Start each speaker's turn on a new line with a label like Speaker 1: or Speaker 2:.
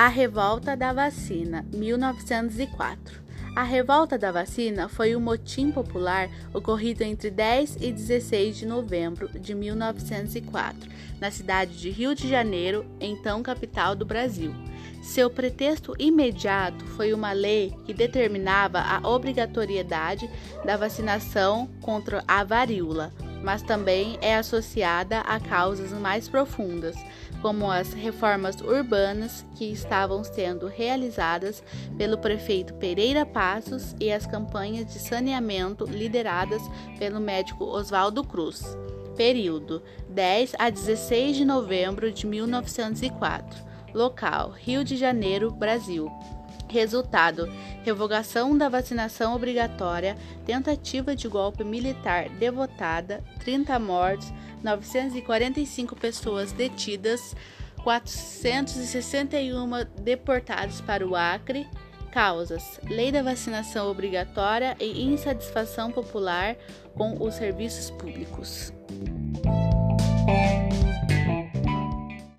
Speaker 1: A Revolta da Vacina, 1904. A revolta da vacina foi um motim popular ocorrido entre 10 e 16 de novembro de 1904, na cidade de Rio de Janeiro, então capital do Brasil. Seu pretexto imediato foi uma lei que determinava a obrigatoriedade da vacinação contra a varíola, mas também é associada a causas mais profundas, como as reformas urbanas que estavam sendo realizadas pelo prefeito Pereira Passos e as campanhas de saneamento lideradas pelo médico Oswaldo Cruz. Período 10 a 16 de novembro de 1904. Local: Rio de Janeiro, Brasil. Resultado: revogação da vacinação obrigatória, tentativa de golpe militar devotada, 30 mortes, 945 pessoas detidas, 461 deportados para o Acre. Causas: lei da vacinação obrigatória e insatisfação popular com os serviços públicos.